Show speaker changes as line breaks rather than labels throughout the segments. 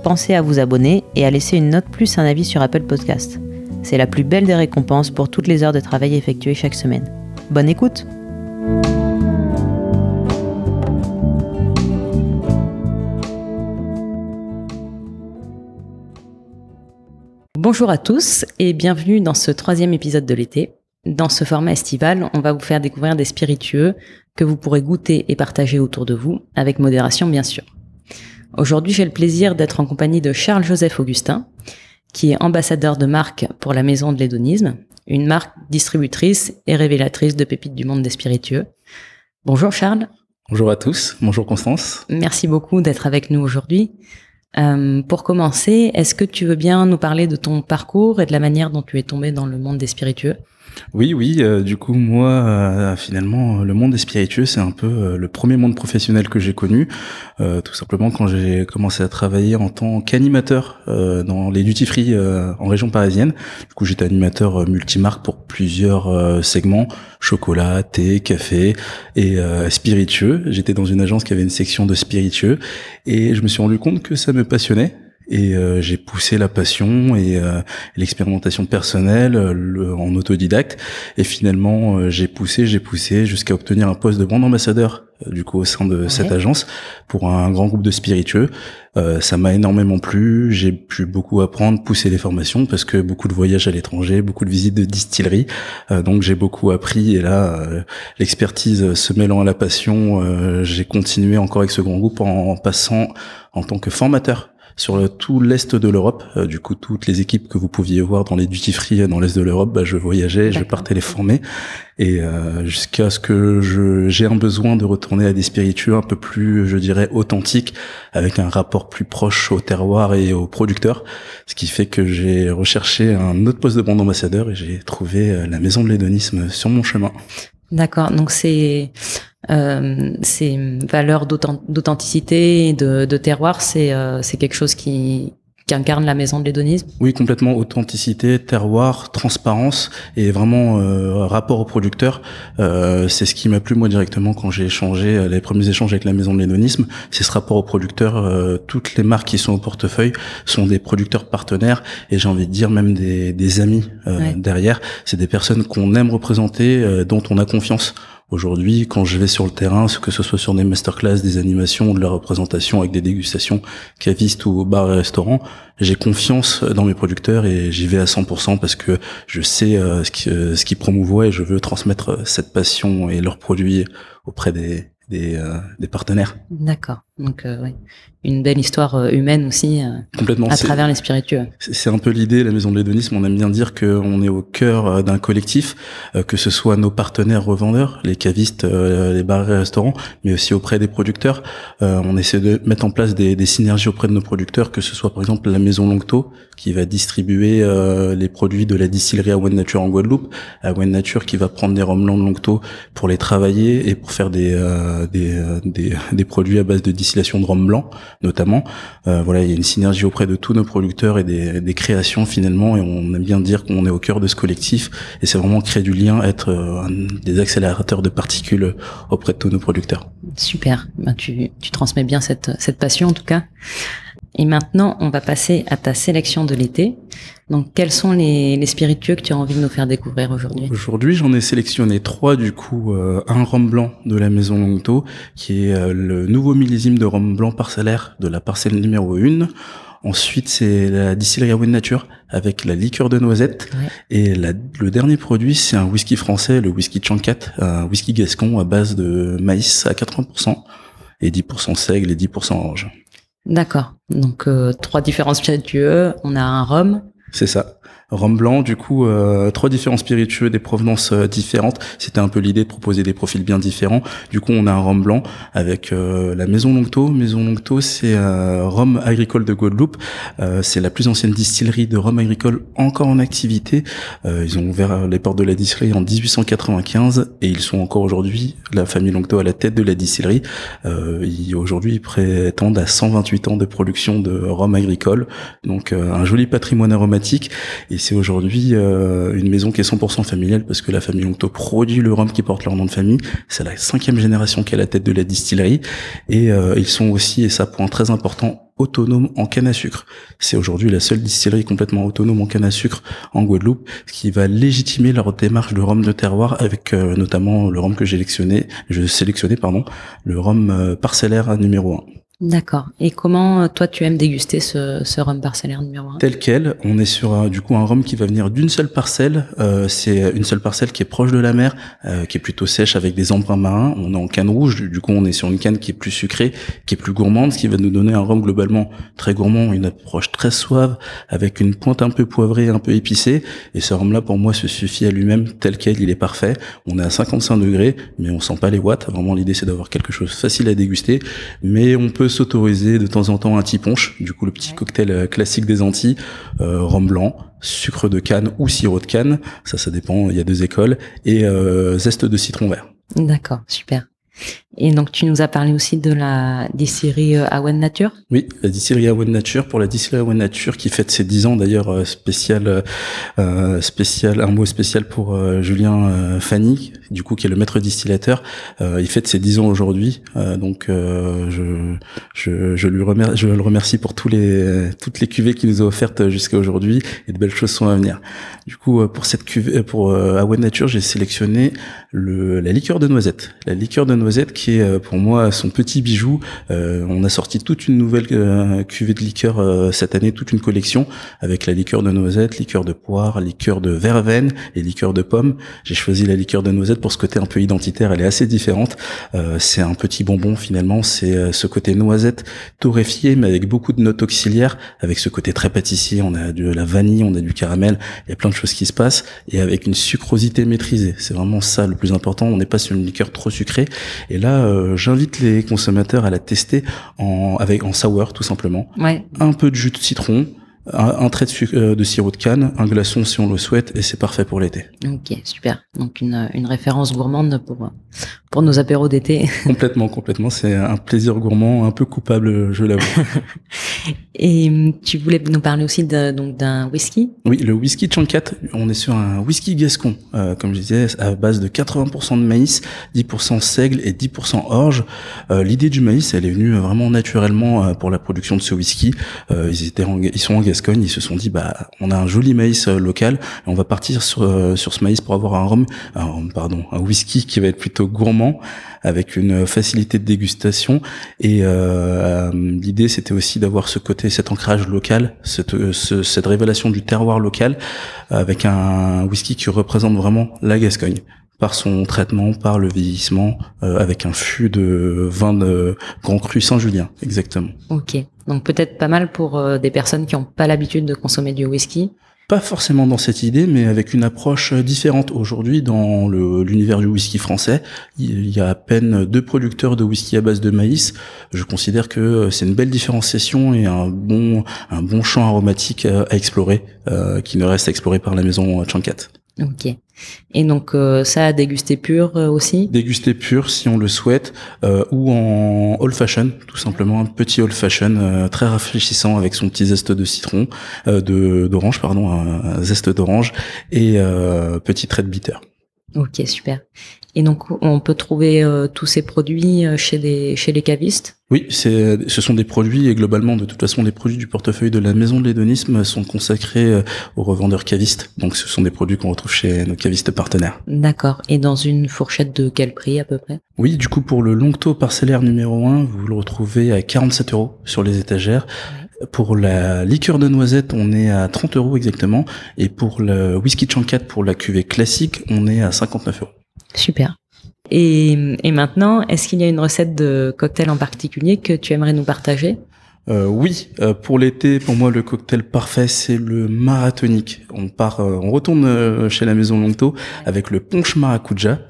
pensez à vous abonner et à laisser une note plus un avis sur Apple Podcast. C'est la plus belle des récompenses pour toutes les heures de travail effectuées chaque semaine. Bonne écoute Bonjour à tous et bienvenue dans ce troisième épisode de l'été. Dans ce format estival, on va vous faire découvrir des spiritueux que vous pourrez goûter et partager autour de vous, avec modération bien sûr. Aujourd'hui, j'ai le plaisir d'être en compagnie de Charles-Joseph Augustin, qui est ambassadeur de marque pour la Maison de l'Hédonisme, une marque distributrice et révélatrice de pépites du monde des spiritueux. Bonjour Charles.
Bonjour à tous, bonjour Constance.
Merci beaucoup d'être avec nous aujourd'hui. Euh, pour commencer, est-ce que tu veux bien nous parler de ton parcours et de la manière dont tu es tombé dans le monde des spiritueux?
Oui, oui. Euh, du coup, moi, euh, finalement, le monde des spiritueux, c'est un peu euh, le premier monde professionnel que j'ai connu. tout simplement quand j'ai commencé à travailler en tant qu'animateur dans les duty free en région parisienne. Du coup, j'étais animateur multimarque pour plusieurs segments chocolat, thé, café et spiritueux. J'étais dans une agence qui avait une section de spiritueux et je me suis rendu compte que ça me passionnait et euh, j'ai poussé la passion et euh, l'expérimentation personnelle le, en autodidacte. Et finalement j'ai poussé j'ai poussé jusqu'à obtenir un poste de brand ambassadeur du coup au sein de cette agence pour un grand groupe de spiritueux. Euh, ça m'a énormément plu. J'ai pu beaucoup apprendre pousser les formations parce que beaucoup de voyages à l'étranger beaucoup de visites de distilleries donc j'ai beaucoup appris et là l'expertise se mêlant à la passion j'ai continué encore avec ce grand groupe en passant en tant que formateur sur tout l'est de l'Europe. Euh, du coup, toutes les équipes que vous pouviez voir dans les duty free dans l'est de l'Europe, bah, je voyageais, je partais les former, et euh, jusqu'à ce que je j'ai un besoin de retourner à des spiritueux un peu plus, je dirais, authentiques, avec un rapport plus proche au terroir et aux producteurs. Ce qui fait que j'ai recherché un autre poste de brand ambassadeur et j'ai trouvé euh, la maison de l'hédonisme sur mon chemin.
D'accord, donc c'est euh, ces valeurs d'authenticité et de, de, terroir, c'est euh, c'est quelque chose qui, qui incarne la maison de l'hédonisme
Oui, complètement. Authenticité, terroir, transparence et vraiment euh, rapport au producteur. Euh, c'est ce qui m'a plu moi directement quand j'ai échangé euh, les premiers échanges avec la maison de l'hédonisme. C'est ce rapport au producteur. Euh, toutes les marques qui sont au portefeuille sont des producteurs partenaires et j'ai envie de dire même des, des amis derrière. C'est des personnes qu'on aime représenter, dont on a confiance. Aujourd'hui, quand je vais sur le terrain, que ce soit sur des masterclass, des animations, de la représentation avec des dégustations cavistes ou au bar et restaurant, j'ai confiance dans mes producteurs et j'y vais à 100% parce que je sais euh, ce qui, euh, ce qui promouvoient et je veux transmettre cette passion et leurs produits auprès des, des, euh, des partenaires.
D'accord. Donc euh, oui, une belle histoire euh, humaine aussi Complètement. à travers les spiritueux.
C'est un peu l'idée, la maison de l'hédonisme, on aime bien dire qu'on est au cœur d'un collectif, que ce soit nos partenaires revendeurs, les cavistes, les bars et restaurants, mais aussi auprès des producteurs. on essaie de mettre en place des, des, synergies auprès de nos producteurs, que ce soit par exemple la maison Longto, qui va distribuer les produits de la distillerie à One Nature en Guadeloupe, à One Nature qui va prendre des rhums de Longto pour les travailler et pour faire des euh, des, des, produits à base de distillation de rhum blanc, notamment. Euh, voilà, il y a une synergie auprès de tous nos producteurs et des, créations finalement, et on aime bien dire qu'on est au cœur de ce collectif. Et c'est vraiment créer du lien, être euh, des accélérateurs de particules auprès de tous nos producteurs.
Super. Ben, tu, tu transmets bien cette, cette passion en tout cas. Et maintenant, on va passer à ta sélection de l'été. Donc, quels sont les, les, spiritueux que tu as envie de nous faire découvrir aujourd'hui?
Aujourd'hui, j'en ai sélectionné trois, du coup. Euh, un rhum blanc de la maison Longto, qui est euh, le nouveau millésime de rhum blanc parcellaire de la parcelle numéro 1. Ensuite, c'est la distillerie Wine Nature avec la liqueur de noisette. Et la, le dernier produit, c'est un whisky français, le whisky Chancat, un whisky gascon à base de maïs à 80% et 10% seigle et 10% orange.
D'accord. Donc euh, trois différents spiritueux. On a un rhum.
C'est ça. Rhum blanc, du coup, euh, trois différents spiritueux, des provenances euh, différentes. C'était un peu l'idée de proposer des profils bien différents. Du coup, on a un rhum blanc avec euh, la Maison Longto. Maison Longto, c'est un rhum agricole de Guadeloupe. c'est la plus ancienne distillerie de rhum agricole encore en activité. ils ont ouvert les portes de la distillerie en 1895 et ils sont encore aujourd'hui, la famille Longto, à la tête de la distillerie. aujourd'hui, ils prétendent à 128 ans de production de rhum agricole. Donc, un joli patrimoine aromatique. C'est aujourd'hui euh, une maison qui est 100% familiale parce que la famille Longto produit le rhum qui porte leur nom de famille. C'est la cinquième génération qui est à la tête de la distillerie. Et euh, ils sont aussi, et ça point très important, autonomes en canne à sucre. C'est aujourd'hui la seule distillerie complètement autonome en canne à sucre en Guadeloupe, ce qui va légitimer leur démarche de rhum de terroir avec euh, notamment le rhum que j'ai sélectionné, je sélectionné pardon, le rhum parcellaire numéro 1.
D'accord. Et comment euh, toi tu aimes déguster ce, ce rhum parcellaire numéro 1
Tel quel, on est sur un, du coup un rhum qui va venir d'une seule parcelle. Euh, c'est une seule parcelle qui est proche de la mer, euh, qui est plutôt sèche avec des embruns marins. On est en canne rouge, du coup on est sur une canne qui est plus sucrée, qui est plus gourmande, ce qui va nous donner un rhum globalement très gourmand, une approche très suave, avec une pointe un peu poivrée, un peu épicée. Et ce rhum là pour moi se suffit à lui-même tel quel, il est parfait. On est à 55 degrés, mais on sent pas les watts. Vraiment l'idée c'est d'avoir quelque chose facile à déguster, mais on peut s'autoriser de temps en temps un petit punch, du coup le petit cocktail euh, classique des Antilles, euh, rhum blanc, sucre de canne ou sirop de canne, ça ça dépend, il y a deux écoles, et euh, zeste de citron vert.
D'accord, super. Et donc tu nous as parlé aussi de la distillerie euh, Awen Nature.
Oui, la distillerie Awen Nature pour la distillerie Awen Nature qui fête ses 10 ans d'ailleurs euh, spécial euh, spécial un mot spécial pour euh, Julien Fanny du coup qui est le maître distillateur. il fête ses 10 ans aujourd'hui donc je, je, je lui remercie je le remercie pour tous les toutes les cuvées qu'il nous a offertes jusqu'à aujourd'hui et de belles choses sont à venir. Du coup pour cette cuvée pour Awen Nature, j'ai sélectionné le la liqueur de noisette. La liqueur de noisette qui est euh, pour moi son petit bijou. Euh, on a sorti toute une nouvelle euh, cuvée de liqueur cette année, toute une collection avec la liqueur de noisette, liqueur de poire, liqueur de verveine et liqueur de pomme. J'ai choisi la liqueur de noisette pour ce côté un peu identitaire. Elle est assez différente. c'est un petit bonbon finalement. C'est ce côté noisette torréfié mais avec beaucoup de notes auxiliaires, avec ce côté très pâtissier. On a de la vanille, on a du caramel. Il y a plein de choses qui se passent et avec une sucrosité maîtrisée. C'est vraiment ça le plus important. On n'est pas sur une liqueur trop sucrée. Et là, euh, j'invite les consommateurs à la tester en avec en sour tout simplement.
Ouais.
Un peu de jus de citron, un, trait de, euh, de, sirop de canne, un glaçon si on le souhaite, et c'est parfait pour l'été.
Ok, super. Donc une, une référence gourmande pour pour nos apéros d'été.
complètement, complètement. C'est un plaisir gourmand, un peu coupable, je l'avoue.
et hum, tu voulais nous parler aussi donc d'un whisky?
Oui, le whisky Chancat. On est sur un whisky gascon, euh, comme je disais, à base de 80% de maïs, 10% seigle et 10% orge. Euh, L'idée du maïs, elle est venue vraiment naturellement euh, pour la production de ce whisky. Euh, ils étaient, ils sont en Gascogne, ils se sont dit, bah, on a un joli maïs euh, local, on va partir sur sur ce maïs pour avoir un rhum, un, pardon, un whisky qui va être plutôt gourmand avec une facilité de dégustation. Et euh, l'idée, c'était aussi d'avoir ce côté, cet ancrage local, cette, cette révélation du terroir local, avec un whisky qui représente vraiment la Gascogne par son traitement, par le vieillissement, euh, avec un fût de vin de Grand Cru Saint-Julien, exactement.
Ok, donc peut-être pas mal pour euh, des personnes qui n'ont pas l'habitude de consommer du whisky
pas forcément dans cette idée, mais avec une approche différente. Aujourd'hui, dans l'univers du whisky français, il y a à peine deux producteurs de whisky à base de maïs. Je considère que c'est une belle différenciation et un bon, un bon champ aromatique à explorer, euh, qui ne reste à explorer par la maison Chancat.
Ok. Et donc euh, ça à déguster pur euh, aussi
Déguster pur si on le souhaite, euh, ou en old fashion, tout simplement un petit old fashion très rafraîchissant avec son petit zeste de citron, de d'orange pardon, un zeste d'orange et petit trait de bitter.
Ok super. Et donc, on peut trouver euh, tous ces produits euh, chez les chez les cavistes.
Oui, c'est ce sont des produits et globalement, de toute façon, les produits du portefeuille de la maison de l'hédonisme sont consacrés euh, aux revendeurs cavistes. Donc, ce sont des produits qu'on retrouve chez nos cavistes partenaires.
D'accord. Et dans une fourchette de quel prix à peu près?
Oui, du coup, pour le Longto parcellaire numéro 1, vous le retrouvez à 47 euros sur les étagères. Pour la liqueur de noisette, on est à 30 euros exactement. Et pour le whisky chancat, pour la cuvée classique, on est à 59 euros.
Super. Et, et maintenant, est-ce qu'il y a une recette de cocktail en particulier que tu aimerais nous partager?
Euh, oui, euh, pour l'été, pour moi, le cocktail parfait, c'est le marathonique. On part, euh, on retourne chez la maison Longto avec le punch maracuja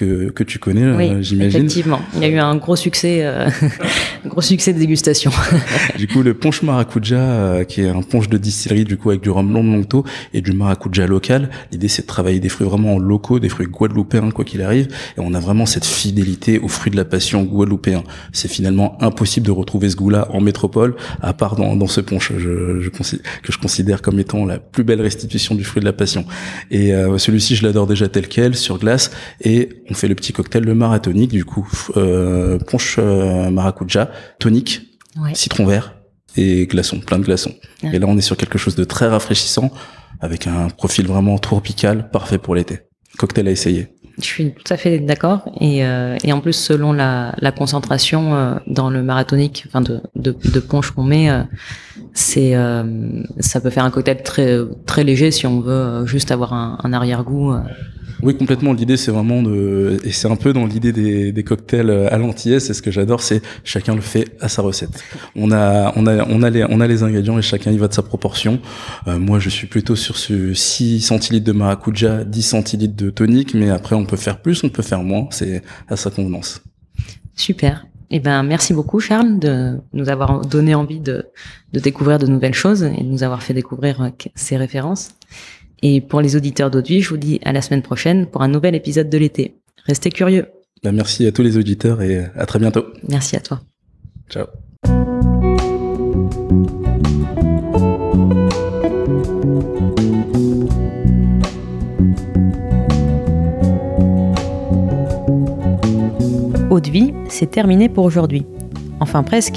que, que tu connais,
oui, j'imagine. Effectivement, il y a eu un gros succès, gros succès de dégustation.
du coup, le punch maracuja, qui est un punch de distillerie, du coup, avec du rhum long Longto et du maracuja local. L'idée, c'est de travailler des fruits vraiment locaux, des fruits guadeloupéens, quoi qu'il arrive. Et on a vraiment cette fidélité aux fruits de la passion guadeloupéens. C'est finalement impossible de retrouver ce goût-là en métropole, à part dans, dans ce punch je, je, que je considère comme étant la plus belle restitution du fruit de la passion. Et euh, celui-ci, je l'adore déjà tel quel, sur glace. Et on fait le petit cocktail, le marathonique, du coup, euh, punch euh, maracuja, tonique, citron vert et glaçons, plein de glaçons. Et là, on est sur quelque chose de très rafraîchissant, avec un profil vraiment tropical, parfait pour l'été. Cocktail à essayer.
Je suis tout à fait d'accord. Et, euh, et en plus, selon la, la concentration euh, dans le marathonique, enfin de, de, de punch qu'on met, euh, c'est ça peut faire un cocktail très très léger si on veut juste avoir un, un arrière-goût.
Oui, complètement. L'idée, c'est vraiment de, et c'est un peu dans l'idée des, des cocktails à l'antillais. C'est ce que j'adore, c'est chacun le fait à sa recette. On a, on a, on a les, on a les ingrédients et chacun y va de sa proportion. Euh, moi, je suis plutôt sur ce 6 centilitres de maracuja, 10 centilitres de tonique, mais après, on peut faire plus, on peut faire moins. C'est à sa convenance.
Super. Eh ben, merci beaucoup, Charles, de nous avoir donné envie de, de découvrir de nouvelles choses et de nous avoir fait découvrir euh, ces références. Et pour les auditeurs d'Audevie, je vous dis à la semaine prochaine pour un nouvel épisode de l'été. Restez curieux.
Bah, merci à tous les auditeurs et à très bientôt.
Merci à toi.
Ciao.
Haute vie, c'est terminé pour aujourd'hui. Enfin presque.